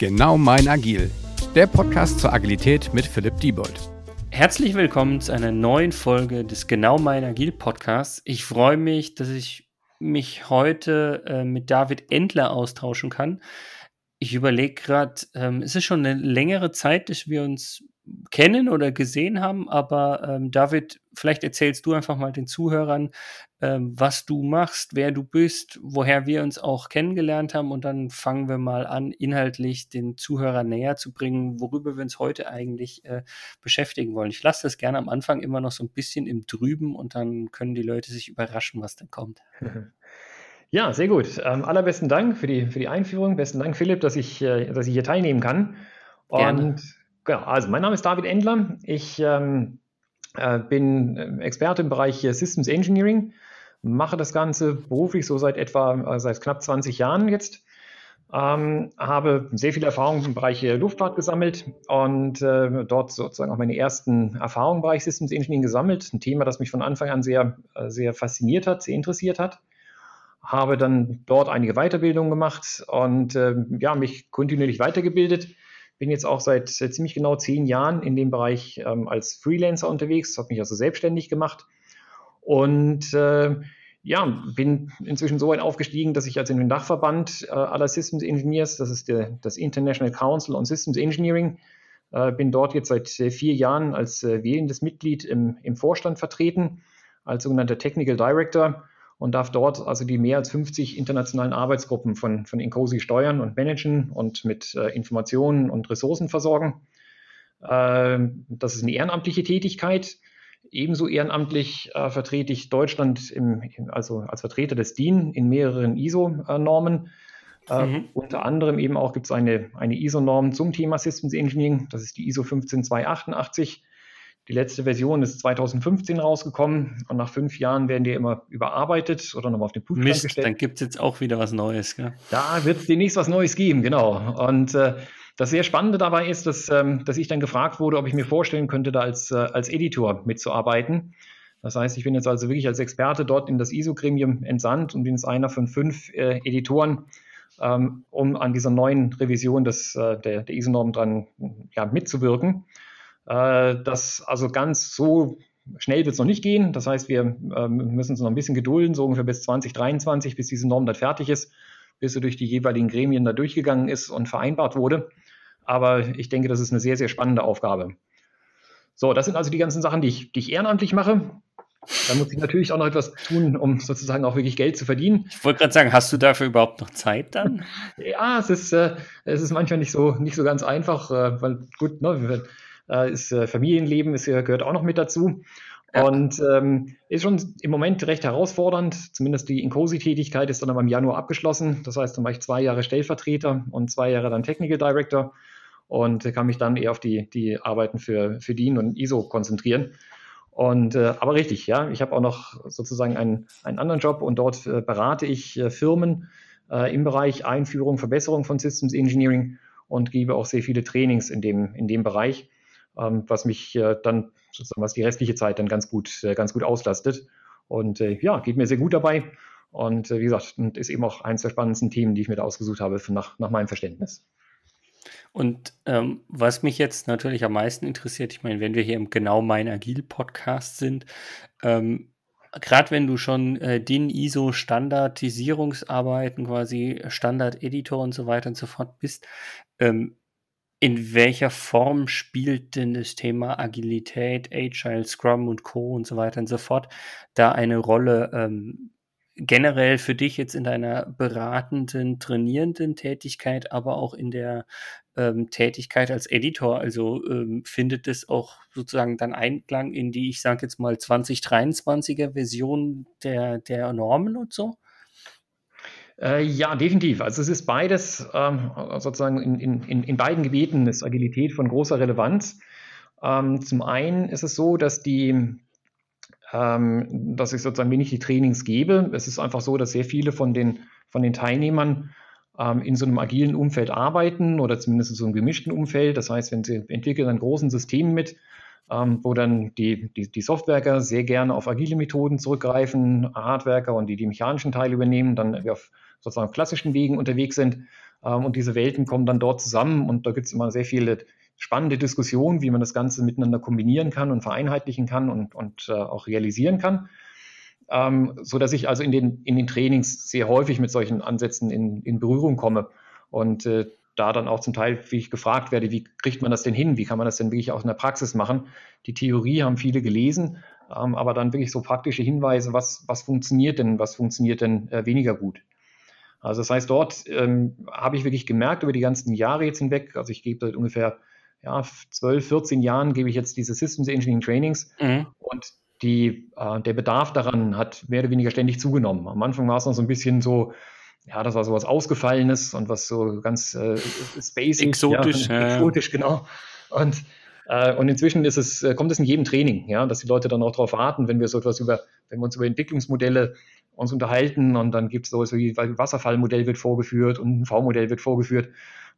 Genau mein Agil, der Podcast zur Agilität mit Philipp Diebold. Herzlich willkommen zu einer neuen Folge des Genau mein Agil Podcasts. Ich freue mich, dass ich mich heute äh, mit David Endler austauschen kann. Ich überlege gerade, ähm, es ist schon eine längere Zeit, dass wir uns kennen oder gesehen haben, aber ähm, David, vielleicht erzählst du einfach mal den Zuhörern, ähm, was du machst, wer du bist, woher wir uns auch kennengelernt haben und dann fangen wir mal an, inhaltlich den Zuhörern näher zu bringen, worüber wir uns heute eigentlich äh, beschäftigen wollen. Ich lasse das gerne am Anfang immer noch so ein bisschen im Drüben und dann können die Leute sich überraschen, was dann kommt. Ja, sehr gut. Ähm, allerbesten Dank für die, für die Einführung. Besten Dank, Philipp, dass ich, äh, dass ich hier teilnehmen kann. Und gerne. Genau, also mein Name ist David Endler. Ich ähm, äh, bin äh, Experte im Bereich Systems Engineering mache das Ganze beruflich so seit etwa, äh, seit knapp 20 Jahren jetzt. Ähm, habe sehr viel Erfahrung im Bereich Luftfahrt gesammelt und äh, dort sozusagen auch meine ersten Erfahrungen im Bereich Systems Engineering gesammelt. Ein Thema, das mich von Anfang an sehr, äh, sehr fasziniert hat, sehr interessiert hat. Habe dann dort einige Weiterbildungen gemacht und äh, ja, mich kontinuierlich weitergebildet. Bin jetzt auch seit ziemlich genau zehn Jahren in dem Bereich ähm, als Freelancer unterwegs, habe mich also selbstständig gemacht. Und äh, ja, bin inzwischen so weit aufgestiegen, dass ich als in den Dachverband äh, aller Systems Engineers, das ist der, das International Council on Systems Engineering, äh, bin dort jetzt seit äh, vier Jahren als äh, wählendes Mitglied im, im Vorstand vertreten, als sogenannter Technical Director und darf dort also die mehr als 50 internationalen Arbeitsgruppen von, von Incosi steuern und managen und mit äh, Informationen und Ressourcen versorgen. Äh, das ist eine ehrenamtliche Tätigkeit. Ebenso ehrenamtlich äh, vertrete ich Deutschland im, also als Vertreter des DIN in mehreren ISO-Normen. Äh, mhm. Unter anderem eben auch gibt es eine, eine ISO-Norm zum Thema Systems Engineering. Das ist die ISO 15288. Die letzte Version ist 2015 rausgekommen und nach fünf Jahren werden die immer überarbeitet oder nochmal auf den Prüfstand Mist, gestellt. Dann gibt es jetzt auch wieder was Neues. Gell? Da wird es demnächst was Neues geben, genau. Und äh, das sehr Spannende dabei ist, dass, ähm, dass ich dann gefragt wurde, ob ich mir vorstellen könnte, da als, äh, als Editor mitzuarbeiten. Das heißt, ich bin jetzt also wirklich als Experte dort in das ISO-Gremium entsandt und bin jetzt einer von fünf äh, Editoren, ähm, um an dieser neuen Revision des, äh, der, der ISO-Norm dran ja, mitzuwirken. Äh, das also ganz so schnell wird es noch nicht gehen. Das heißt, wir ähm, müssen uns noch ein bisschen gedulden, so ungefähr bis 2023, bis diese Norm dann fertig ist, bis sie durch die jeweiligen Gremien da durchgegangen ist und vereinbart wurde. Aber ich denke, das ist eine sehr, sehr spannende Aufgabe. So, das sind also die ganzen Sachen, die ich, die ich ehrenamtlich mache. Da muss ich natürlich auch noch etwas tun, um sozusagen auch wirklich Geld zu verdienen. Ich wollte gerade sagen, hast du dafür überhaupt noch Zeit dann? ja, es ist, äh, es ist manchmal nicht so, nicht so ganz einfach, äh, weil gut, ne, äh, ist, äh, Familienleben ist, gehört auch noch mit dazu. Ja. Und ähm, ist schon im Moment recht herausfordernd. Zumindest die Incosi-Tätigkeit ist dann aber im Januar abgeschlossen. Das heißt, dann war ich zwei Jahre Stellvertreter und zwei Jahre dann Technical Director und kann mich dann eher auf die, die Arbeiten für, für DIN und ISO konzentrieren. Und äh, aber richtig, ja, ich habe auch noch sozusagen einen, einen anderen Job und dort äh, berate ich äh, Firmen äh, im Bereich Einführung, Verbesserung von Systems Engineering und gebe auch sehr viele Trainings in dem, in dem Bereich, was mich äh, dann sozusagen, was die restliche Zeit dann ganz gut, äh, ganz gut auslastet. Und ja, geht mir sehr gut dabei. Und wie gesagt, ist eben auch eines der spannendsten Themen, die ich mir da ausgesucht habe, nach, nach meinem Verständnis. Und ähm, was mich jetzt natürlich am meisten interessiert, ich meine, wenn wir hier im Genau Mein Agil Podcast sind, ähm, gerade wenn du schon äh, DIN, ISO, Standardisierungsarbeiten, quasi Standard-Editor und so weiter und so fort bist, ähm, in welcher Form spielt denn das Thema Agilität, Agile, Scrum und Co. und so weiter und so fort da eine Rolle? Ähm, generell für dich jetzt in deiner beratenden, trainierenden Tätigkeit, aber auch in der ähm, Tätigkeit als Editor? Also ähm, findet es auch sozusagen dann Einklang in die, ich sage jetzt mal, 2023er Version der, der Normen und so? Äh, ja, definitiv. Also es ist beides, ähm, sozusagen in, in, in beiden Gebieten ist Agilität von großer Relevanz. Ähm, zum einen ist es so, dass die ähm, dass ich sozusagen wenig die Trainings gebe. Es ist einfach so, dass sehr viele von den, von den Teilnehmern ähm, in so einem agilen Umfeld arbeiten oder zumindest in so einem gemischten Umfeld. Das heißt, wenn sie entwickeln ein großen System mit, ähm, wo dann die, die, die Softwerker sehr gerne auf agile Methoden zurückgreifen, Hardwerker und die die mechanischen Teile übernehmen, dann auf sozusagen klassischen Wegen unterwegs sind. Ähm, und diese Welten kommen dann dort zusammen und da gibt es immer sehr viele spannende Diskussionen, wie man das Ganze miteinander kombinieren kann und vereinheitlichen kann und, und äh, auch realisieren kann. Ähm, so dass ich also in den, in den Trainings sehr häufig mit solchen Ansätzen in, in Berührung komme und äh, da dann auch zum Teil, wie ich gefragt werde, wie kriegt man das denn hin? Wie kann man das denn wirklich auch in der Praxis machen? Die Theorie haben viele gelesen, ähm, aber dann wirklich so praktische Hinweise, was, was funktioniert denn, was funktioniert denn äh, weniger gut? Also das heißt, dort ähm, habe ich wirklich gemerkt über die ganzen Jahre jetzt hinweg, also ich gebe seit ungefähr ja, 12, 14 Jahren gebe ich jetzt diese Systems Engineering Trainings mhm. und die, äh, der Bedarf daran hat mehr oder weniger ständig zugenommen. Am Anfang war es noch so ein bisschen so, ja, das war so was Ausgefallenes und was so ganz äh, spacey. Exotisch. Ja, exotisch, genau. Und, äh, und inzwischen ist es, äh, kommt es in jedem Training, ja, dass die Leute dann auch darauf warten, wenn wir so etwas über, wenn wir uns über Entwicklungsmodelle uns unterhalten und dann gibt es so, so wie Wasserfallmodell wird vorgeführt und ein V-Modell wird vorgeführt.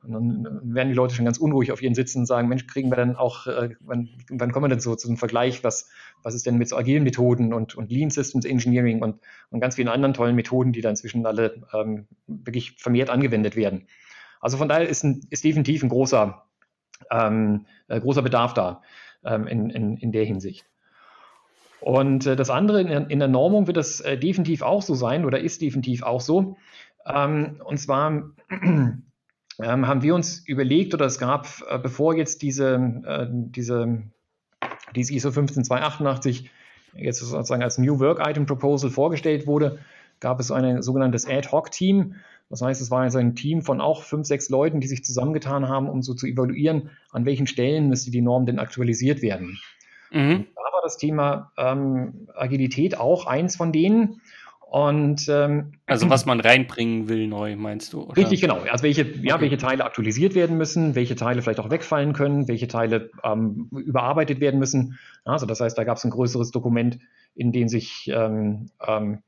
Und dann werden die Leute schon ganz unruhig auf ihren Sitzen und sagen, Mensch, kriegen wir dann auch, äh, wann, wann kommen wir denn so zu einem Vergleich, was, was ist denn mit so agilen Methoden und, und Lean Systems Engineering und, und ganz vielen anderen tollen Methoden, die da inzwischen alle ähm, wirklich vermehrt angewendet werden. Also von daher ist, ein, ist definitiv ein großer, ähm, äh, großer Bedarf da ähm, in, in, in der Hinsicht. Und äh, das andere, in der, in der Normung wird das äh, definitiv auch so sein oder ist definitiv auch so. Ähm, und zwar ähm, haben wir uns überlegt oder es gab, äh, bevor jetzt diese, äh, diese, diese ISO 15288 jetzt sozusagen als New Work Item Proposal vorgestellt wurde, gab es ein sogenanntes Ad-Hoc-Team. Das heißt, es war also ein Team von auch fünf, sechs Leuten, die sich zusammengetan haben, um so zu evaluieren, an welchen Stellen müsste die Norm denn aktualisiert werden. Mhm. Da war das Thema ähm, Agilität auch eins von denen. Und, ähm, also was man reinbringen will neu, meinst du? Oder? Richtig, genau. Also welche, okay. ja, welche Teile aktualisiert werden müssen, welche Teile vielleicht auch wegfallen können, welche Teile ähm, überarbeitet werden müssen. Also das heißt, da gab es ein größeres Dokument, in dem sich ähm, ähm,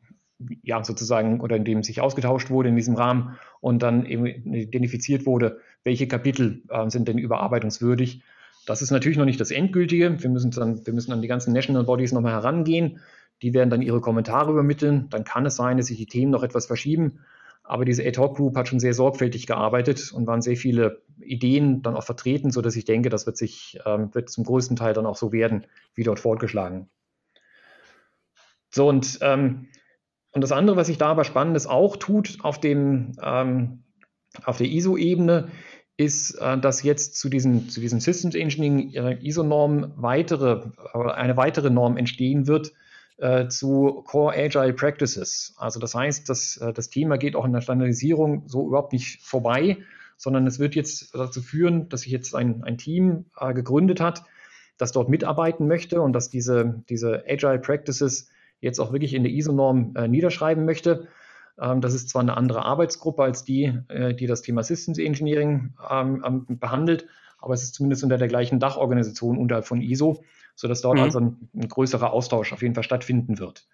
ja sozusagen oder in dem sich ausgetauscht wurde in diesem Rahmen und dann eben identifiziert wurde, welche Kapitel äh, sind denn überarbeitungswürdig das ist natürlich noch nicht das Endgültige. Wir müssen dann, wir müssen an die ganzen National Bodies nochmal herangehen. Die werden dann ihre Kommentare übermitteln. Dann kann es sein, dass sich die Themen noch etwas verschieben. Aber diese Ad-Hoc-Group hat schon sehr sorgfältig gearbeitet und waren sehr viele Ideen dann auch vertreten, sodass ich denke, das wird sich ähm, wird zum größten Teil dann auch so werden, wie dort fortgeschlagen. So, und, ähm, und das andere, was sich da aber Spannendes auch tut auf, dem, ähm, auf der ISO-Ebene, ist, äh, dass jetzt zu diesen, zu diesen Systems Engineering äh, ISO-Normen weitere, eine weitere Norm entstehen wird äh, zu Core Agile Practices. Also das heißt, dass, das Thema geht auch in der Standardisierung so überhaupt nicht vorbei, sondern es wird jetzt dazu führen, dass sich jetzt ein, ein Team gegründet hat, das dort mitarbeiten möchte und dass diese, diese Agile Practices jetzt auch wirklich in der ISO-Norm niederschreiben möchte. Ähm, das ist zwar eine andere Arbeitsgruppe als die, äh, die das Thema Systems Engineering ähm, behandelt, aber es ist zumindest unter der gleichen Dachorganisation unterhalb von ISO, sodass dort mhm. also ein, ein, größerer Austausch auf jeden Fall stattfinden wird.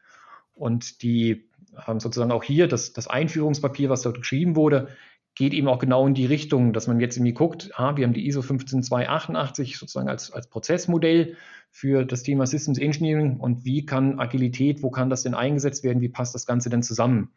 Und die ähm, sozusagen auch hier, das, das Einführungspapier, was dort geschrieben wurde, geht eben auch genau in die Richtung, dass man jetzt irgendwie guckt, ah, wir haben die ISO 15288 sozusagen als, als Prozessmodell für das Thema Systems Engineering und wie kann Agilität, wo kann das denn eingesetzt werden, wie passt das Ganze denn zusammen?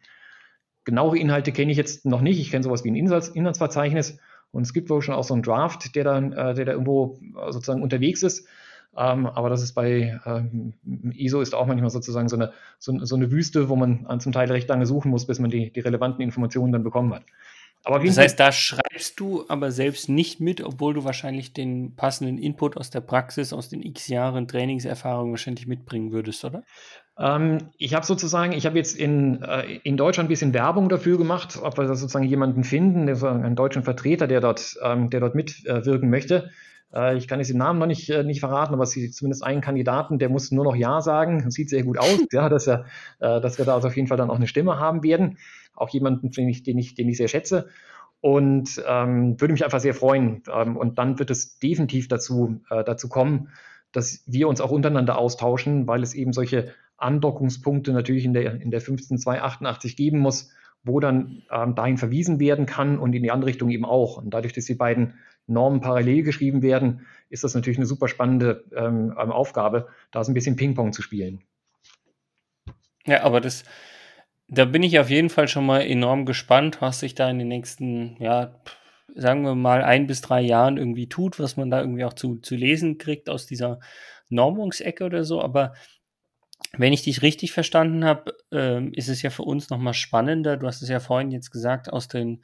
Genauere Inhalte kenne ich jetzt noch nicht. Ich kenne sowas wie ein Inhalts Inhaltsverzeichnis und es gibt wohl schon auch so einen Draft, der dann, äh, der da irgendwo äh, sozusagen unterwegs ist. Ähm, aber das ist bei ähm, ISO ist auch manchmal sozusagen so eine, so, so, eine Wüste, wo man zum Teil recht lange suchen muss, bis man die, die relevanten Informationen dann bekommen hat. das heißt, da schreibst du aber selbst nicht mit, obwohl du wahrscheinlich den passenden Input aus der Praxis, aus den x Jahren Trainingserfahrung wahrscheinlich mitbringen würdest, oder? Ähm, ich habe sozusagen, ich habe jetzt in, äh, in Deutschland ein bisschen Werbung dafür gemacht, ob wir da sozusagen jemanden finden, einen deutschen Vertreter, der dort, ähm, der dort mitwirken möchte. Äh, ich kann jetzt den Namen noch nicht, äh, nicht verraten, aber es ist zumindest einen Kandidaten, der muss nur noch Ja sagen. Sieht sehr gut aus, ja, dass, er, dass wir da also auf jeden Fall dann auch eine Stimme haben werden. Auch jemanden, den ich, den ich, den ich sehr schätze. Und ähm, würde mich einfach sehr freuen. Ähm, und dann wird es definitiv dazu, äh, dazu kommen, dass wir uns auch untereinander austauschen, weil es eben solche Andockungspunkte natürlich in der, in der 15288 geben muss, wo dann ähm, dahin verwiesen werden kann und in die andere Richtung eben auch. Und dadurch, dass die beiden Normen parallel geschrieben werden, ist das natürlich eine super spannende ähm, Aufgabe, da so ein bisschen Ping-Pong zu spielen. Ja, aber das, Da bin ich auf jeden Fall schon mal enorm gespannt, was sich da in den nächsten, ja, sagen wir mal, ein bis drei Jahren irgendwie tut, was man da irgendwie auch zu, zu lesen kriegt aus dieser Normungsecke oder so. Aber wenn ich dich richtig verstanden habe, ähm, ist es ja für uns nochmal spannender. Du hast es ja vorhin jetzt gesagt, aus den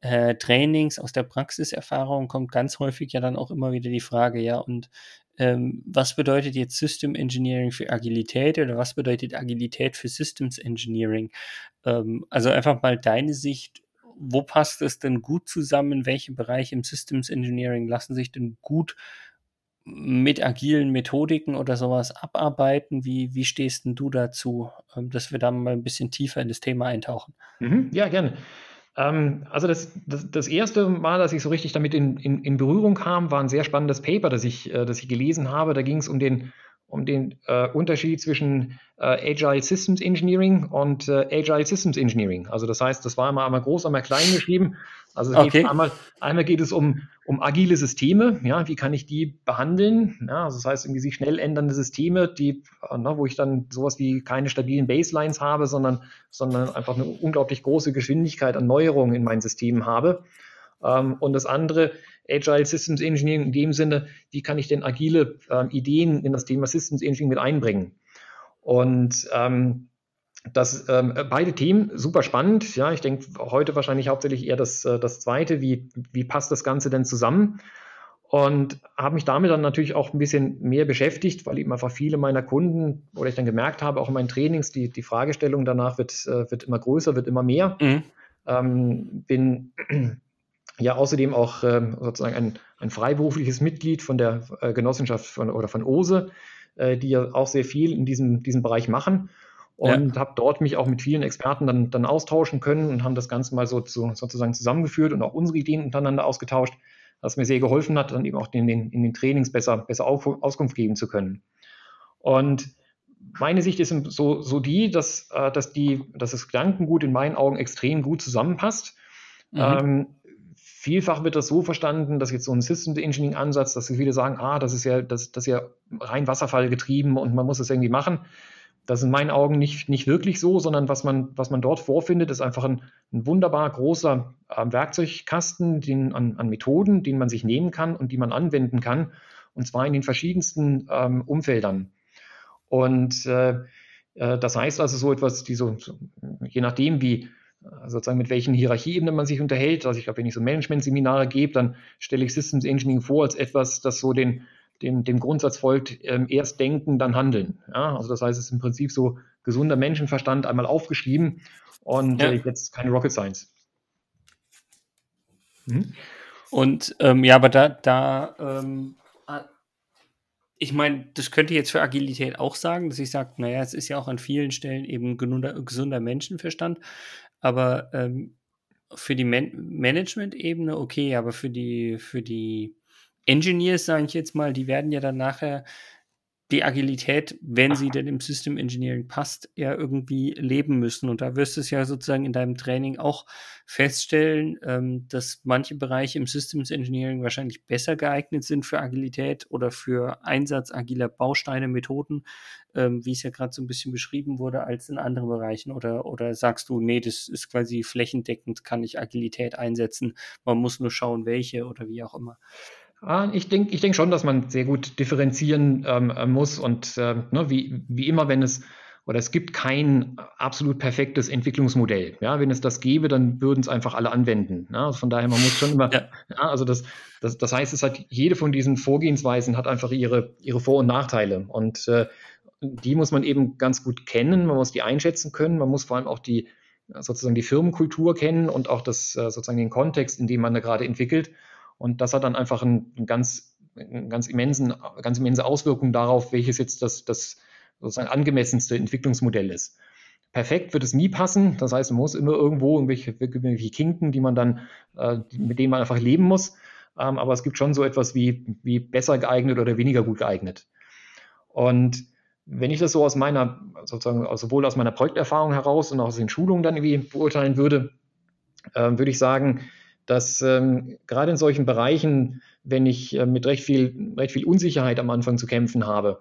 äh, Trainings, aus der Praxiserfahrung kommt ganz häufig ja dann auch immer wieder die Frage, ja, und ähm, was bedeutet jetzt System Engineering für Agilität oder was bedeutet Agilität für Systems Engineering? Ähm, also einfach mal deine Sicht, wo passt es denn gut zusammen? Welche Bereiche im Systems Engineering lassen sich denn gut mit agilen Methodiken oder sowas abarbeiten? Wie, wie stehst du dazu, ähm, dass wir da mal ein bisschen tiefer in das Thema eintauchen? Mhm, ja, gerne. Ähm, also das, das, das, erste Mal, dass ich so richtig damit in, in, in, Berührung kam, war ein sehr spannendes Paper, das ich, äh, das ich gelesen habe. Da ging es um den, um den äh, Unterschied zwischen äh, Agile Systems Engineering und äh, Agile Systems Engineering. Also das heißt, das war einmal, einmal groß, einmal klein geschrieben. Also okay. einmal, einmal geht es um, um agile Systeme, ja, wie kann ich die behandeln? Ja, also das heißt, irgendwie sich schnell ändernde Systeme, die, ne, wo ich dann sowas wie keine stabilen Baselines habe, sondern, sondern einfach eine unglaublich große Geschwindigkeit an Neuerungen in meinen Systemen habe. Ähm, und das andere, Agile Systems Engineering in dem Sinne, wie kann ich denn agile ähm, Ideen in das Thema Systems Engineering mit einbringen? Und ähm, das, ähm, beide Themen super spannend. Ja, ich denke heute wahrscheinlich hauptsächlich eher das, äh, das zweite, wie, wie passt das Ganze denn zusammen? Und habe mich damit dann natürlich auch ein bisschen mehr beschäftigt, weil eben einfach viele meiner Kunden oder ich dann gemerkt habe, auch in meinen Trainings, die, die Fragestellung danach wird, äh, wird immer größer, wird immer mehr. Mhm. Ähm, bin ja außerdem auch ähm, sozusagen ein, ein freiberufliches Mitglied von der äh, Genossenschaft von, oder von OSE, äh, die ja auch sehr viel in diesem, diesem Bereich machen. Und ja. habe dort mich auch mit vielen Experten dann, dann austauschen können und haben das Ganze mal so, so sozusagen zusammengeführt und auch unsere Ideen untereinander ausgetauscht, was mir sehr geholfen hat, dann eben auch in den, in den Trainings besser, besser Auskunft geben zu können. Und meine Sicht ist so, so die, dass, äh, dass, die, dass das Gedankengut in meinen Augen extrem gut zusammenpasst. Mhm. Ähm, vielfach wird das so verstanden, dass jetzt so ein System Engineering Ansatz, dass viele sagen, ah, das ist ja, das, das ist ja rein Wasserfall getrieben und man muss es irgendwie machen. Das ist in meinen Augen nicht, nicht wirklich so, sondern was man, was man dort vorfindet, ist einfach ein, ein wunderbar großer äh, Werkzeugkasten den, an, an, Methoden, den man sich nehmen kann und die man anwenden kann, und zwar in den verschiedensten ähm, Umfeldern. Und äh, äh, das heißt also so etwas, die so je nachdem, wie sozusagen mit welchen Hierarchieebenen man sich unterhält. Also ich glaube, wenn ich so Management-Seminare gebe, dann stelle ich Systems Engineering vor als etwas, das so den, dem, dem Grundsatz folgt, ähm, erst denken, dann handeln. Ja, also das heißt, es ist im Prinzip so gesunder Menschenverstand einmal aufgeschrieben und ja. äh, jetzt keine Rocket Science. Mhm. Und ähm, ja, aber da, da ähm, ich meine, das könnte ich jetzt für Agilität auch sagen, dass ich sage, naja, es ist ja auch an vielen Stellen eben gesunder, gesunder Menschenverstand, aber ähm, für die Man Management-Ebene okay, aber für die, für die Engineers, sage ich jetzt mal, die werden ja dann nachher die Agilität, wenn sie denn im System Engineering passt, ja irgendwie leben müssen. Und da wirst du es ja sozusagen in deinem Training auch feststellen, ähm, dass manche Bereiche im Systems Engineering wahrscheinlich besser geeignet sind für Agilität oder für Einsatz agiler Bausteine, Methoden, ähm, wie es ja gerade so ein bisschen beschrieben wurde, als in anderen Bereichen. Oder, oder sagst du, nee, das ist quasi flächendeckend, kann ich Agilität einsetzen, man muss nur schauen, welche oder wie auch immer. Ah, ich denke ich denk schon, dass man sehr gut differenzieren ähm, äh, muss und äh, ne, wie, wie immer, wenn es oder es gibt kein absolut perfektes Entwicklungsmodell. Ja, wenn es das gäbe, dann würden es einfach alle anwenden. Ja, also von daher, man muss schon immer, ja. ja also das, das, das heißt, es hat jede von diesen Vorgehensweisen hat einfach ihre, ihre Vor- und Nachteile. Und äh, die muss man eben ganz gut kennen, man muss die einschätzen können, man muss vor allem auch die sozusagen die Firmenkultur kennen und auch das äh, sozusagen den Kontext, in dem man da gerade entwickelt. Und das hat dann einfach einen, einen ganz, einen ganz immensen, ganz immense Auswirkungen darauf, welches jetzt das, das sozusagen angemessenste Entwicklungsmodell ist. Perfekt wird es nie passen. Das heißt, man muss immer irgendwo irgendwelche, irgendwelche Kinken, die man dann, äh, mit denen man einfach leben muss. Ähm, aber es gibt schon so etwas wie, wie besser geeignet oder weniger gut geeignet. Und wenn ich das so aus meiner, sozusagen sowohl aus meiner Projekterfahrung heraus und auch aus den Schulungen dann irgendwie beurteilen würde, äh, würde ich sagen, dass ähm, gerade in solchen Bereichen, wenn ich äh, mit recht viel, recht viel Unsicherheit am Anfang zu kämpfen habe,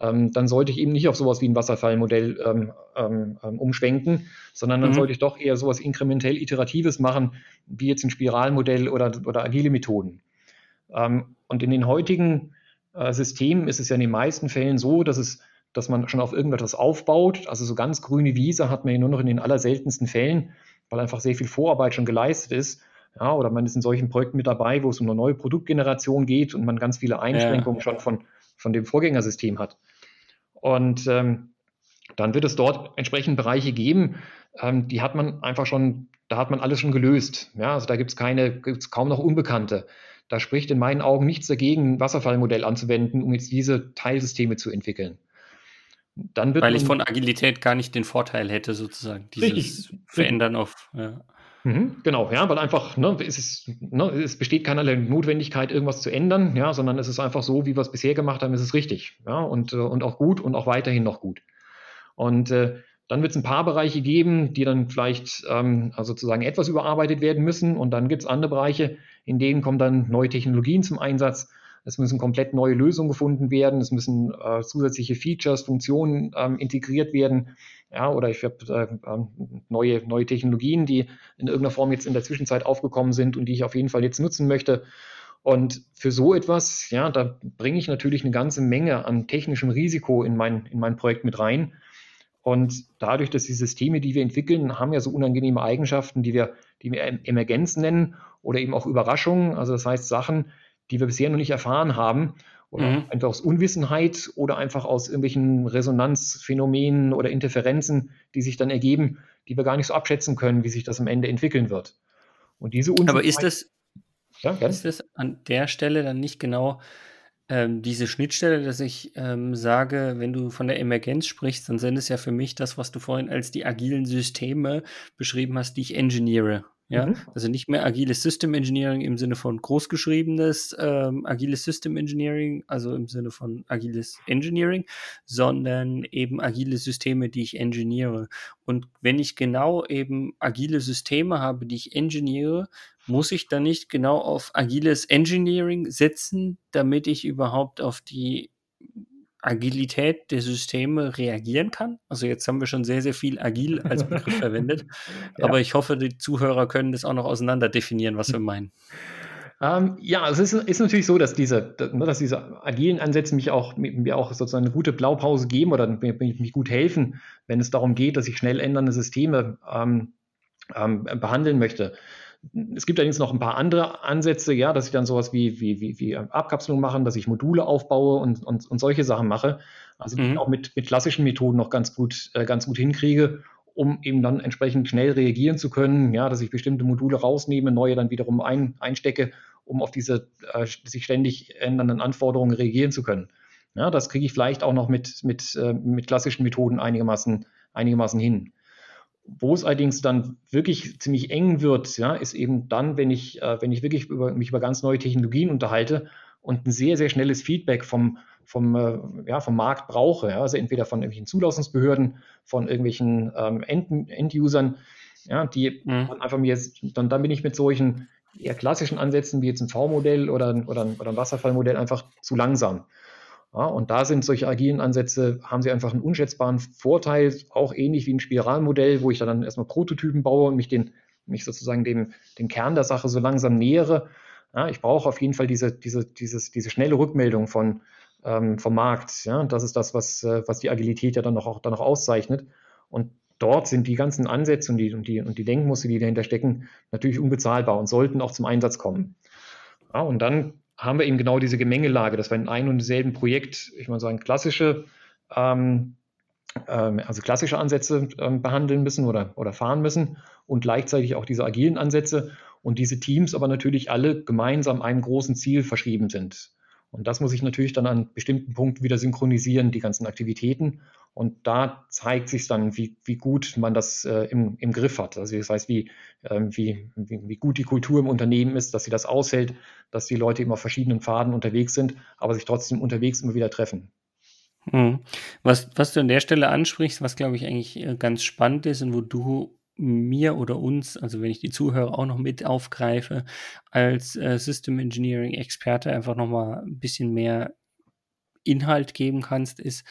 ähm, dann sollte ich eben nicht auf sowas wie ein Wasserfallmodell ähm, ähm, ähm, umschwenken, sondern dann mhm. sollte ich doch eher sowas inkrementell Iteratives machen, wie jetzt ein Spiralmodell oder, oder agile Methoden. Ähm, und in den heutigen äh, Systemen ist es ja in den meisten Fällen so, dass es dass man schon auf irgendetwas aufbaut. Also so ganz grüne Wiese hat man ja nur noch in den allerseltensten Fällen, weil einfach sehr viel Vorarbeit schon geleistet ist. Ja, oder man ist in solchen Projekten mit dabei, wo es um eine neue Produktgeneration geht und man ganz viele Einschränkungen ja. schon von, von dem Vorgängersystem hat. Und ähm, dann wird es dort entsprechend Bereiche geben, ähm, die hat man einfach schon, da hat man alles schon gelöst. Ja, also da gibt es keine, gibt's kaum noch Unbekannte. Da spricht in meinen Augen nichts dagegen, ein Wasserfallmodell anzuwenden, um jetzt diese Teilsysteme zu entwickeln. Weil ich von Agilität gar nicht den Vorteil hätte, sozusagen. Dieses richtig, Verändern richtig. auf. Ja. Mhm, genau, ja, weil einfach, ne, es, ist, ne, es besteht keinerlei Notwendigkeit, irgendwas zu ändern, ja, sondern es ist einfach so, wie wir es bisher gemacht haben, ist es richtig, ja, und, äh, und auch gut und auch weiterhin noch gut. Und äh, dann wird es ein paar Bereiche geben, die dann vielleicht ähm, also sozusagen etwas überarbeitet werden müssen. Und dann gibt es andere Bereiche, in denen kommen dann neue Technologien zum Einsatz. Es müssen komplett neue Lösungen gefunden werden. Es müssen äh, zusätzliche Features, Funktionen ähm, integriert werden. Ja, oder ich habe äh, ähm, neue, neue Technologien, die in irgendeiner Form jetzt in der Zwischenzeit aufgekommen sind und die ich auf jeden Fall jetzt nutzen möchte. Und für so etwas, ja, da bringe ich natürlich eine ganze Menge an technischem Risiko in mein, in mein Projekt mit rein. Und dadurch, dass die Systeme, die wir entwickeln, haben ja so unangenehme Eigenschaften, die wir, die wir Emergenz nennen oder eben auch Überraschungen. Also das heißt Sachen, die wir bisher noch nicht erfahren haben. Oder mhm. einfach aus Unwissenheit oder einfach aus irgendwelchen Resonanzphänomenen oder Interferenzen, die sich dann ergeben, die wir gar nicht so abschätzen können, wie sich das am Ende entwickeln wird. Und diese Aber ist das, ja, ist das an der Stelle dann nicht genau ähm, diese Schnittstelle, dass ich ähm, sage, wenn du von der Emergenz sprichst, dann sind es ja für mich das, was du vorhin als die agilen Systeme beschrieben hast, die ich engineere. Ja, mhm. also nicht mehr agiles System Engineering im Sinne von großgeschriebenes ähm, agiles System Engineering, also im Sinne von agiles Engineering, sondern eben agile Systeme, die ich engineere. Und wenn ich genau eben agile Systeme habe, die ich engineere, muss ich dann nicht genau auf agiles Engineering setzen, damit ich überhaupt auf die Agilität der Systeme reagieren kann. Also jetzt haben wir schon sehr, sehr viel agil als Begriff verwendet, ja. aber ich hoffe, die Zuhörer können das auch noch auseinander definieren, was wir meinen. Ähm, ja, es ist, ist, natürlich so, dass diese, ne, dass diese agilen Ansätze mich auch, mir auch sozusagen eine gute Blaupause geben oder mir, mich gut helfen, wenn es darum geht, dass ich schnell ändernde Systeme ähm, ähm, behandeln möchte. Es gibt allerdings noch ein paar andere Ansätze, ja, dass ich dann sowas wie, wie, wie, wie Abkapselung machen, dass ich Module aufbaue und, und, und solche Sachen mache. Also mhm. auch mit, mit klassischen Methoden noch ganz gut, äh, ganz gut hinkriege, um eben dann entsprechend schnell reagieren zu können, ja, dass ich bestimmte Module rausnehme, neue dann wiederum ein, einstecke, um auf diese äh, sich ständig ändernden Anforderungen reagieren zu können. Ja, das kriege ich vielleicht auch noch mit, mit, äh, mit klassischen Methoden einigermaßen, einigermaßen hin. Wo es allerdings dann wirklich ziemlich eng wird, ja, ist eben dann, wenn ich, äh, wenn ich wirklich über, mich über ganz neue Technologien unterhalte und ein sehr, sehr schnelles Feedback vom, vom, äh, ja, vom Markt brauche. Ja, also entweder von irgendwelchen Zulassungsbehörden, von irgendwelchen ähm, End End-Usern, ja, die mhm. dann einfach mir, dann, dann bin ich mit solchen eher klassischen Ansätzen wie jetzt ein V-Modell oder, oder, oder ein Wasserfallmodell einfach zu langsam. Ja, und da sind solche agilen Ansätze, haben sie einfach einen unschätzbaren Vorteil, auch ähnlich wie ein Spiralmodell, wo ich dann erstmal Prototypen baue und mich, den, mich sozusagen dem, dem Kern der Sache so langsam nähere. Ja, ich brauche auf jeden Fall diese, diese, dieses, diese schnelle Rückmeldung von, ähm, vom Markt. Ja, das ist das, was, äh, was die Agilität ja dann noch, auch, dann noch auszeichnet. Und dort sind die ganzen Ansätze und die, und die, und die Denkmuster, die dahinter stecken, natürlich unbezahlbar und sollten auch zum Einsatz kommen. Ja, und dann haben wir eben genau diese Gemengelage, dass wir in einem und demselben Projekt, ich würde sagen, klassische, ähm, ähm, also klassische Ansätze ähm, behandeln müssen oder, oder fahren müssen und gleichzeitig auch diese agilen Ansätze und diese Teams aber natürlich alle gemeinsam einem großen Ziel verschrieben sind. Und das muss ich natürlich dann an bestimmten Punkten wieder synchronisieren, die ganzen Aktivitäten. Und da zeigt sich dann, wie, wie gut man das äh, im, im Griff hat. Also das heißt, wie, äh, wie, wie, wie, gut die Kultur im Unternehmen ist, dass sie das aushält, dass die Leute immer auf verschiedenen Pfaden unterwegs sind, aber sich trotzdem unterwegs immer wieder treffen. Mhm. Was, was du an der Stelle ansprichst, was glaube ich eigentlich äh, ganz spannend ist und wo du mir oder uns, also wenn ich die Zuhörer auch noch mit aufgreife, als äh, System Engineering Experte einfach nochmal ein bisschen mehr Inhalt geben kannst, ist,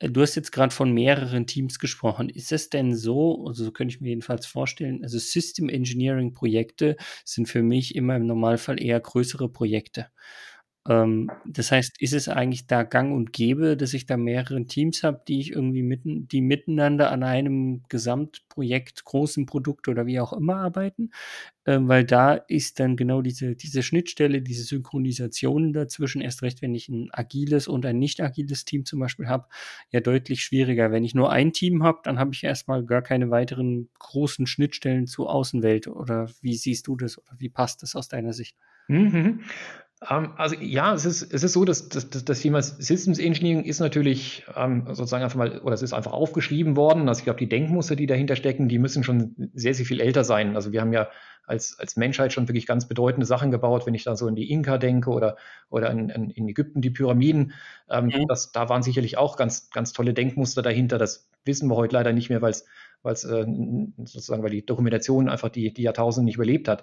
äh, du hast jetzt gerade von mehreren Teams gesprochen. Ist es denn so, also so könnte ich mir jedenfalls vorstellen, also System Engineering Projekte sind für mich immer im Normalfall eher größere Projekte. Ähm, das heißt, ist es eigentlich da gang und gäbe, dass ich da mehrere Teams habe, die ich irgendwie mitten, die miteinander an einem Gesamtprojekt, großen Produkt oder wie auch immer arbeiten? Ähm, weil da ist dann genau diese, diese Schnittstelle, diese Synchronisation dazwischen, erst recht, wenn ich ein agiles und ein nicht agiles Team zum Beispiel habe, ja deutlich schwieriger. Wenn ich nur ein Team habe, dann habe ich erstmal gar keine weiteren großen Schnittstellen zur Außenwelt. Oder wie siehst du das oder wie passt das aus deiner Sicht? Mhm. Ähm, also ja, es ist, es ist so, dass, dass, dass das Thema Systems Engineering ist natürlich ähm, sozusagen einfach mal, oder es ist einfach aufgeschrieben worden. Also ich glaube, die Denkmuster, die dahinter stecken, die müssen schon sehr, sehr viel älter sein. Also wir haben ja als, als Menschheit schon wirklich ganz bedeutende Sachen gebaut, wenn ich da so in die Inka denke oder, oder in, in, in Ägypten die Pyramiden. Ähm, mhm. das, da waren sicherlich auch ganz, ganz tolle Denkmuster dahinter. Das wissen wir heute leider nicht mehr, weil es weil es äh, sozusagen, weil die Dokumentation einfach die, die Jahrtausende nicht überlebt hat.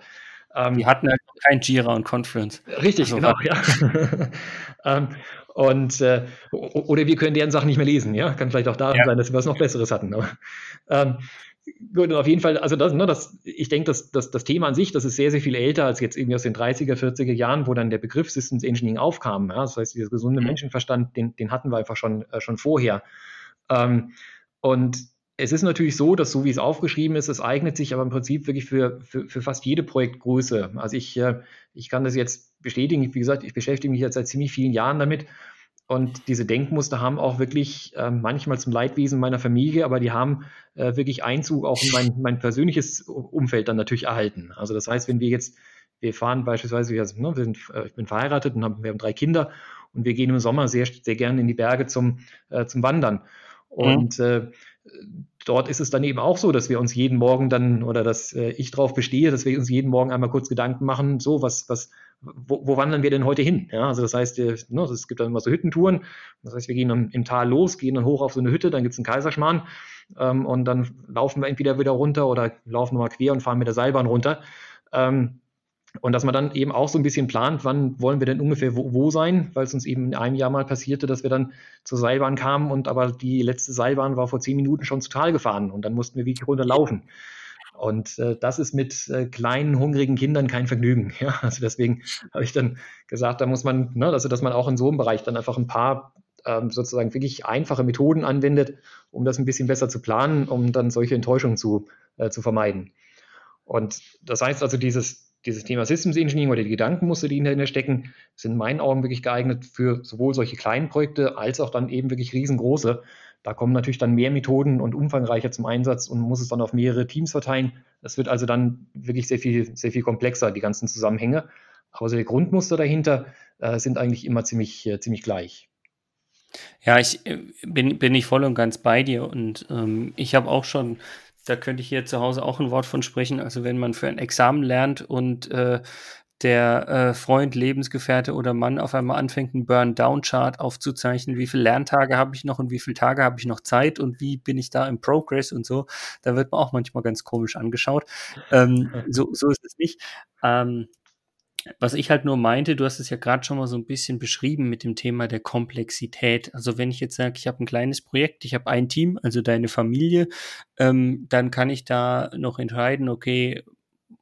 Ähm, die hatten ja kein Jira und Confluence. Richtig, also, genau, ja. ähm, und äh, oder wir können deren Sachen nicht mehr lesen, ja. Kann vielleicht auch daran ja. sein, dass wir was noch Besseres hatten. Aber, ähm, gut, auf jeden Fall, also das, ne, das, ich denke, dass, dass das Thema an sich, das ist sehr, sehr viel älter als jetzt irgendwie aus den 30er, 40er Jahren, wo dann der Begriff Systems Engineering aufkam. Ja? Das heißt, dieser gesunde mhm. Menschenverstand, den, den hatten wir einfach schon, äh, schon vorher. Ähm, und es ist natürlich so, dass so wie es aufgeschrieben ist, es eignet sich aber im Prinzip wirklich für, für, für fast jede Projektgröße. Also ich, äh, ich kann das jetzt bestätigen. Wie gesagt, ich beschäftige mich jetzt seit ziemlich vielen Jahren damit. Und diese Denkmuster haben auch wirklich äh, manchmal zum Leidwesen meiner Familie, aber die haben äh, wirklich Einzug auch in mein, mein persönliches Umfeld dann natürlich erhalten. Also das heißt, wenn wir jetzt, wir fahren beispielsweise, wir, ne, wir sind, äh, ich bin verheiratet und haben, wir haben drei Kinder und wir gehen im Sommer sehr, sehr gerne in die Berge zum, äh, zum Wandern. Mhm. Und mhm. Dort ist es dann eben auch so, dass wir uns jeden Morgen dann oder dass äh, ich darauf bestehe, dass wir uns jeden Morgen einmal kurz Gedanken machen, so was, was, wo, wo wandern wir denn heute hin? Ja, also das heißt, äh, ne, es gibt dann immer so Hüttentouren. Das heißt, wir gehen dann im Tal los, gehen dann hoch auf so eine Hütte, dann gibt es einen Kaiserschmarrn ähm, und dann laufen wir entweder wieder runter oder laufen nochmal quer und fahren mit der Seilbahn runter. Ähm, und dass man dann eben auch so ein bisschen plant, wann wollen wir denn ungefähr wo, wo, sein, weil es uns eben in einem Jahr mal passierte, dass wir dann zur Seilbahn kamen und aber die letzte Seilbahn war vor zehn Minuten schon zu Tal gefahren und dann mussten wir wirklich runterlaufen. Und äh, das ist mit äh, kleinen, hungrigen Kindern kein Vergnügen. Ja? Also deswegen habe ich dann gesagt, da muss man, ne, also dass man auch in so einem Bereich dann einfach ein paar ähm, sozusagen wirklich einfache Methoden anwendet, um das ein bisschen besser zu planen, um dann solche Enttäuschungen zu, äh, zu vermeiden. Und das heißt also, dieses dieses Thema Systems Engineering oder die Gedankenmuster, die dahinter stecken, sind in meinen Augen wirklich geeignet für sowohl solche kleinen Projekte als auch dann eben wirklich riesengroße. Da kommen natürlich dann mehr Methoden und umfangreicher zum Einsatz und muss es dann auf mehrere Teams verteilen. Das wird also dann wirklich sehr viel, sehr viel komplexer, die ganzen Zusammenhänge. Aber so die Grundmuster dahinter äh, sind eigentlich immer ziemlich, äh, ziemlich gleich. Ja, ich äh, bin, bin ich voll und ganz bei dir und ähm, ich habe auch schon da könnte ich hier zu Hause auch ein Wort von sprechen. Also wenn man für ein Examen lernt und äh, der äh, Freund, Lebensgefährte oder Mann auf einmal anfängt, einen Burn-Down-Chart aufzuzeichnen, wie viele Lerntage habe ich noch und wie viele Tage habe ich noch Zeit und wie bin ich da im Progress und so, da wird man auch manchmal ganz komisch angeschaut. Ähm, so, so ist es nicht. Ähm, was ich halt nur meinte, du hast es ja gerade schon mal so ein bisschen beschrieben mit dem Thema der Komplexität. Also wenn ich jetzt sage, ich habe ein kleines Projekt, ich habe ein Team, also deine Familie, ähm, dann kann ich da noch entscheiden, okay,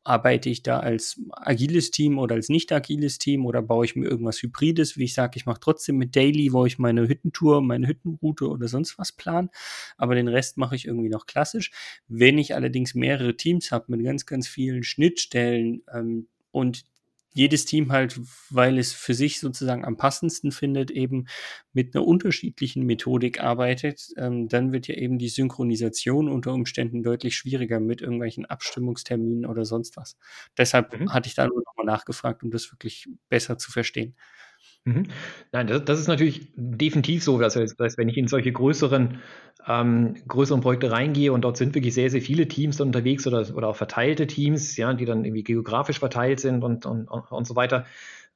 arbeite ich da als agiles Team oder als nicht agiles Team oder baue ich mir irgendwas Hybrides, wie ich sage, ich mache trotzdem mit Daily, wo ich meine Hüttentour, meine Hüttenroute oder sonst was plan, aber den Rest mache ich irgendwie noch klassisch. Wenn ich allerdings mehrere Teams habe mit ganz, ganz vielen Schnittstellen ähm, und jedes Team halt, weil es für sich sozusagen am passendsten findet, eben mit einer unterschiedlichen Methodik arbeitet, ähm, dann wird ja eben die Synchronisation unter Umständen deutlich schwieriger mit irgendwelchen Abstimmungsterminen oder sonst was. Deshalb mhm. hatte ich da nur nochmal nachgefragt, um das wirklich besser zu verstehen. Mhm. Nein, das, das, ist natürlich definitiv so. Das heißt, wenn ich in solche größeren, ähm, größeren Projekte reingehe und dort sind wirklich sehr, sehr viele Teams unterwegs oder, oder auch verteilte Teams, ja, die dann irgendwie geografisch verteilt sind und, und, und so weiter,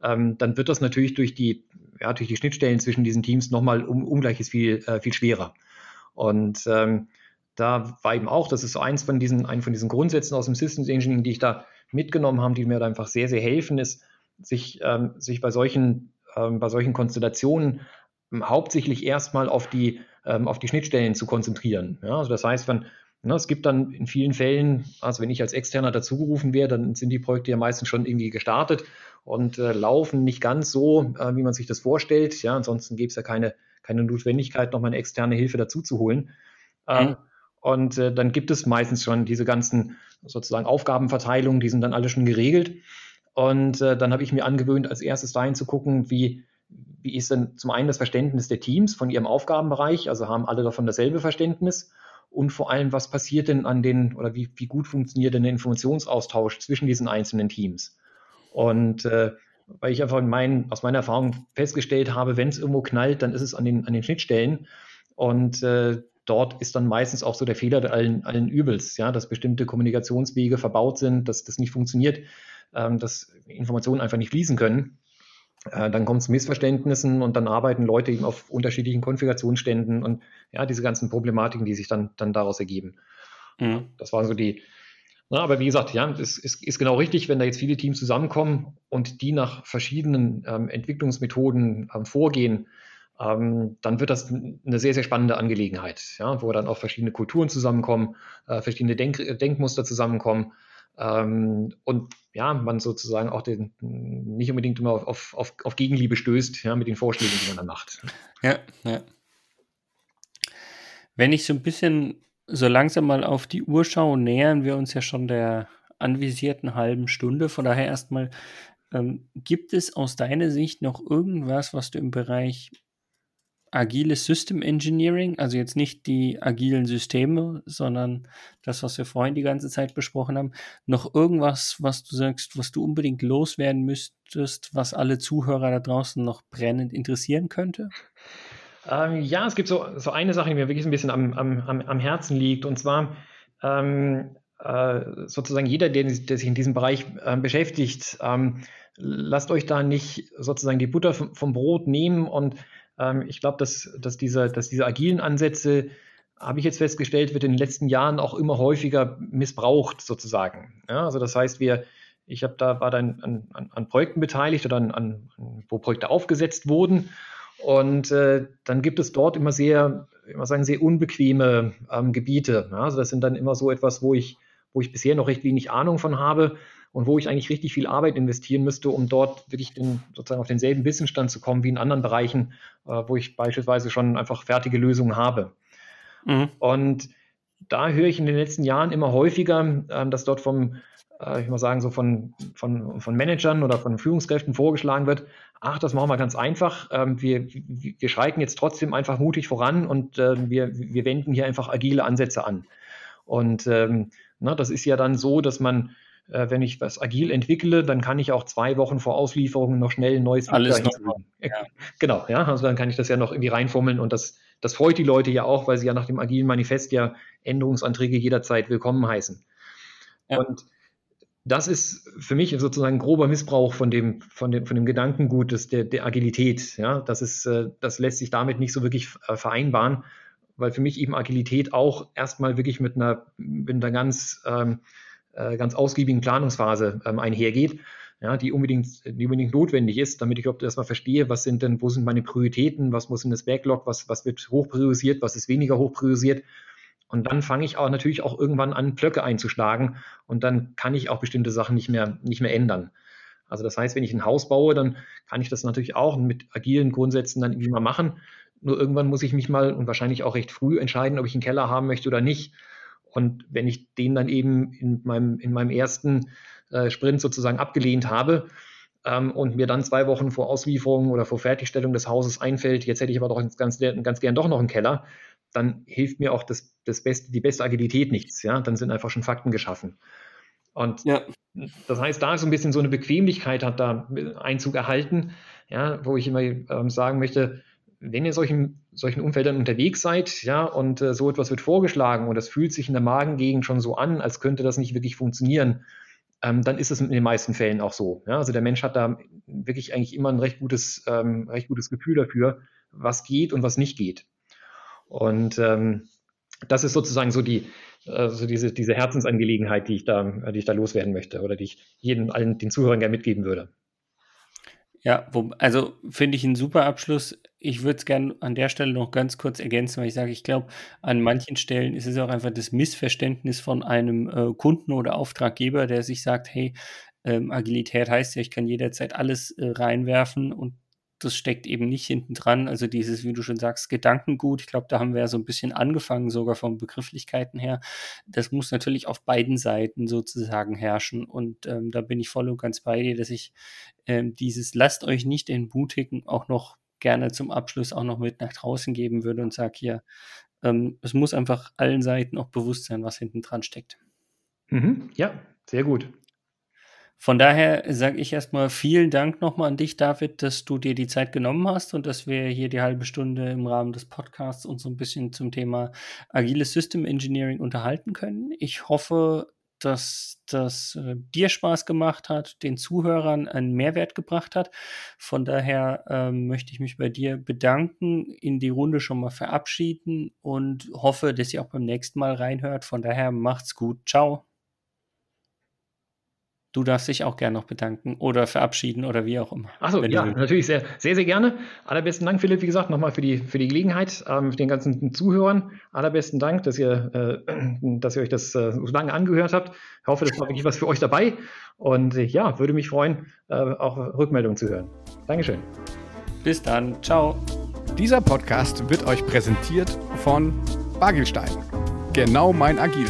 ähm, dann wird das natürlich durch die, ja, durch die Schnittstellen zwischen diesen Teams nochmal um ungleiches viel, äh, viel schwerer. Und ähm, da war eben auch, das ist so eins von diesen, ein von diesen Grundsätzen aus dem Systems Engineering, die ich da mitgenommen habe, die mir da einfach sehr, sehr helfen, ist, sich, ähm, sich bei solchen ähm, bei solchen Konstellationen hauptsächlich erstmal auf die, ähm, auf die Schnittstellen zu konzentrieren. Ja, also das heißt, wenn, ne, es gibt dann in vielen Fällen, also wenn ich als Externer dazugerufen werde, dann sind die Projekte ja meistens schon irgendwie gestartet und äh, laufen nicht ganz so, äh, wie man sich das vorstellt. Ja, ansonsten gäbe es ja keine, keine Notwendigkeit, nochmal eine externe Hilfe dazu zu holen. Ähm, mhm. Und äh, dann gibt es meistens schon diese ganzen sozusagen Aufgabenverteilungen, die sind dann alle schon geregelt. Und äh, dann habe ich mir angewöhnt, als erstes dahin zu gucken, wie, wie ist denn zum einen das Verständnis der Teams von ihrem Aufgabenbereich, also haben alle davon dasselbe Verständnis und vor allem, was passiert denn an den oder wie, wie gut funktioniert denn der Informationsaustausch zwischen diesen einzelnen Teams? Und äh, weil ich einfach mein, aus meiner Erfahrung festgestellt habe, wenn es irgendwo knallt, dann ist es an den, an den Schnittstellen. Und äh, dort ist dann meistens auch so der Fehler allen, allen Übels, ja, dass bestimmte Kommunikationswege verbaut sind, dass das nicht funktioniert, dass Informationen einfach nicht fließen können. Äh, dann kommt es zu Missverständnissen und dann arbeiten Leute eben auf unterschiedlichen Konfigurationsständen und ja, diese ganzen Problematiken, die sich dann, dann daraus ergeben. Mhm. Das waren so die, na, aber wie gesagt, ja, es ist, ist, genau richtig, wenn da jetzt viele Teams zusammenkommen und die nach verschiedenen ähm, Entwicklungsmethoden ähm, vorgehen, ähm, dann wird das eine sehr, sehr spannende Angelegenheit, ja, wo dann auch verschiedene Kulturen zusammenkommen, äh, verschiedene Denk Denkmuster zusammenkommen ähm, und ja, man sozusagen auch den, nicht unbedingt immer auf, auf, auf Gegenliebe stößt, ja, mit den Vorschlägen, die man dann macht. Ja, ja. Wenn ich so ein bisschen so langsam mal auf die Uhr schaue, nähern wir uns ja schon der anvisierten halben Stunde. Von daher erstmal, ähm, gibt es aus deiner Sicht noch irgendwas, was du im Bereich agiles System Engineering, also jetzt nicht die agilen Systeme, sondern das, was wir vorhin die ganze Zeit besprochen haben, noch irgendwas, was du sagst, was du unbedingt loswerden müsstest, was alle Zuhörer da draußen noch brennend interessieren könnte? Ähm, ja, es gibt so, so eine Sache, die mir wirklich ein bisschen am, am, am Herzen liegt, und zwar ähm, äh, sozusagen jeder, der, der, sich in diesem Bereich äh, beschäftigt, ähm, lasst euch da nicht sozusagen die Butter vom, vom Brot nehmen und ähm, ich glaube, dass, dass, diese, dass diese agilen Ansätze, habe ich jetzt festgestellt, wird in den letzten Jahren auch immer häufiger missbraucht sozusagen. Ja, also das heißt, wir, ich habe da war dann an, an, an, Projekten beteiligt oder an, an, wo Projekte aufgesetzt wurden. Und äh, dann gibt es dort immer sehr, immer sagen, sehr unbequeme ähm, Gebiete. Ja, also das sind dann immer so etwas, wo ich, wo ich bisher noch recht wenig Ahnung von habe und wo ich eigentlich richtig viel Arbeit investieren müsste, um dort wirklich den, sozusagen auf denselben Wissensstand zu kommen wie in anderen Bereichen, äh, wo ich beispielsweise schon einfach fertige Lösungen habe. Mhm. Und da höre ich in den letzten Jahren immer häufiger, äh, dass dort vom, äh, ich mal sagen, so von, von, von Managern oder von Führungskräften vorgeschlagen wird, ach, das machen wir ganz einfach. Ähm, wir, wir schreiten jetzt trotzdem einfach mutig voran und äh, wir, wir wenden hier einfach agile Ansätze an. Und ähm, na, das ist ja dann so, dass man wenn ich was agil entwickle, dann kann ich auch zwei Wochen vor Auslieferung noch schnell ein neues Alles noch ja. Genau, ja, also dann kann ich das ja noch irgendwie reinfummeln und das, das freut die Leute ja auch, weil sie ja nach dem agilen Manifest ja Änderungsanträge jederzeit willkommen heißen. Ja. Und das ist für mich sozusagen grober Missbrauch von dem, von dem, von dem Gedankengut des, der, der Agilität. Ja, das ist, äh, das lässt sich damit nicht so wirklich äh, vereinbaren, weil für mich eben Agilität auch erstmal wirklich mit einer, mit einer ganz ähm, äh, ganz ausgiebigen Planungsphase ähm, einhergeht, ja, die unbedingt, die unbedingt notwendig ist, damit ich erstmal verstehe, was sind denn, wo sind meine Prioritäten, was muss in das Backlog, was, was wird hoch priorisiert, was ist weniger hoch priorisiert. Und dann fange ich auch natürlich auch irgendwann an, Blöcke einzuschlagen und dann kann ich auch bestimmte Sachen nicht mehr, nicht mehr ändern. Also das heißt, wenn ich ein Haus baue, dann kann ich das natürlich auch mit agilen Grundsätzen dann irgendwie mal machen. Nur irgendwann muss ich mich mal und wahrscheinlich auch recht früh entscheiden, ob ich einen Keller haben möchte oder nicht. Und wenn ich den dann eben in meinem, in meinem ersten äh, Sprint sozusagen abgelehnt habe ähm, und mir dann zwei Wochen vor Auslieferung oder vor Fertigstellung des Hauses einfällt, jetzt hätte ich aber doch ganz, ganz gern doch noch einen Keller, dann hilft mir auch das, das beste, die beste Agilität nichts. Ja? Dann sind einfach schon Fakten geschaffen. Und ja. das heißt, da ist so ein bisschen so eine Bequemlichkeit hat da Einzug erhalten, ja, wo ich immer ähm, sagen möchte, wenn ihr solchen, solchen Umfeldern unterwegs seid, ja, und äh, so etwas wird vorgeschlagen und das fühlt sich in der Magengegend schon so an, als könnte das nicht wirklich funktionieren, ähm, dann ist es in den meisten Fällen auch so. Ja? Also der Mensch hat da wirklich eigentlich immer ein recht gutes, ähm, recht gutes Gefühl dafür, was geht und was nicht geht. Und ähm, das ist sozusagen so die, also diese, diese Herzensangelegenheit, die ich da, die ich da loswerden möchte oder die ich jedem allen den Zuhörern gerne mitgeben würde. Ja, wo, also finde ich einen super Abschluss. Ich würde es gerne an der Stelle noch ganz kurz ergänzen, weil ich sage, ich glaube, an manchen Stellen ist es auch einfach das Missverständnis von einem äh, Kunden oder Auftraggeber, der sich sagt, hey, ähm, Agilität heißt ja, ich kann jederzeit alles äh, reinwerfen und das steckt eben nicht hinten dran. Also dieses, wie du schon sagst, Gedankengut, ich glaube, da haben wir ja so ein bisschen angefangen, sogar von Begrifflichkeiten her. Das muss natürlich auf beiden Seiten sozusagen herrschen. Und ähm, da bin ich voll und ganz bei dir, dass ich ähm, dieses lasst euch nicht entmutigen auch noch gerne zum Abschluss auch noch mit nach draußen geben würde und sage hier, ähm, es muss einfach allen Seiten auch bewusst sein, was hinten dran steckt. Mhm. Ja, sehr gut. Von daher sage ich erstmal vielen Dank nochmal an dich, David, dass du dir die Zeit genommen hast und dass wir hier die halbe Stunde im Rahmen des Podcasts uns so ein bisschen zum Thema agiles System Engineering unterhalten können. Ich hoffe, dass das äh, dir Spaß gemacht hat, den Zuhörern einen Mehrwert gebracht hat. Von daher ähm, möchte ich mich bei dir bedanken, in die Runde schon mal verabschieden und hoffe, dass ihr auch beim nächsten Mal reinhört. Von daher macht's gut. Ciao. Du darfst dich auch gerne noch bedanken oder verabschieden oder wie auch immer. Achso, ja, natürlich sehr, sehr, sehr gerne. Allerbesten Dank, Philipp, wie gesagt, nochmal für die, für die Gelegenheit, ähm, für den ganzen Zuhörern. Allerbesten Dank, dass ihr, äh, dass ihr euch das äh, so lange angehört habt. Ich hoffe, das war wirklich was für euch dabei. Und äh, ja, würde mich freuen, äh, auch Rückmeldungen zu hören. Dankeschön. Bis dann. Ciao. Dieser Podcast wird euch präsentiert von Bagelstein. Genau mein Agil.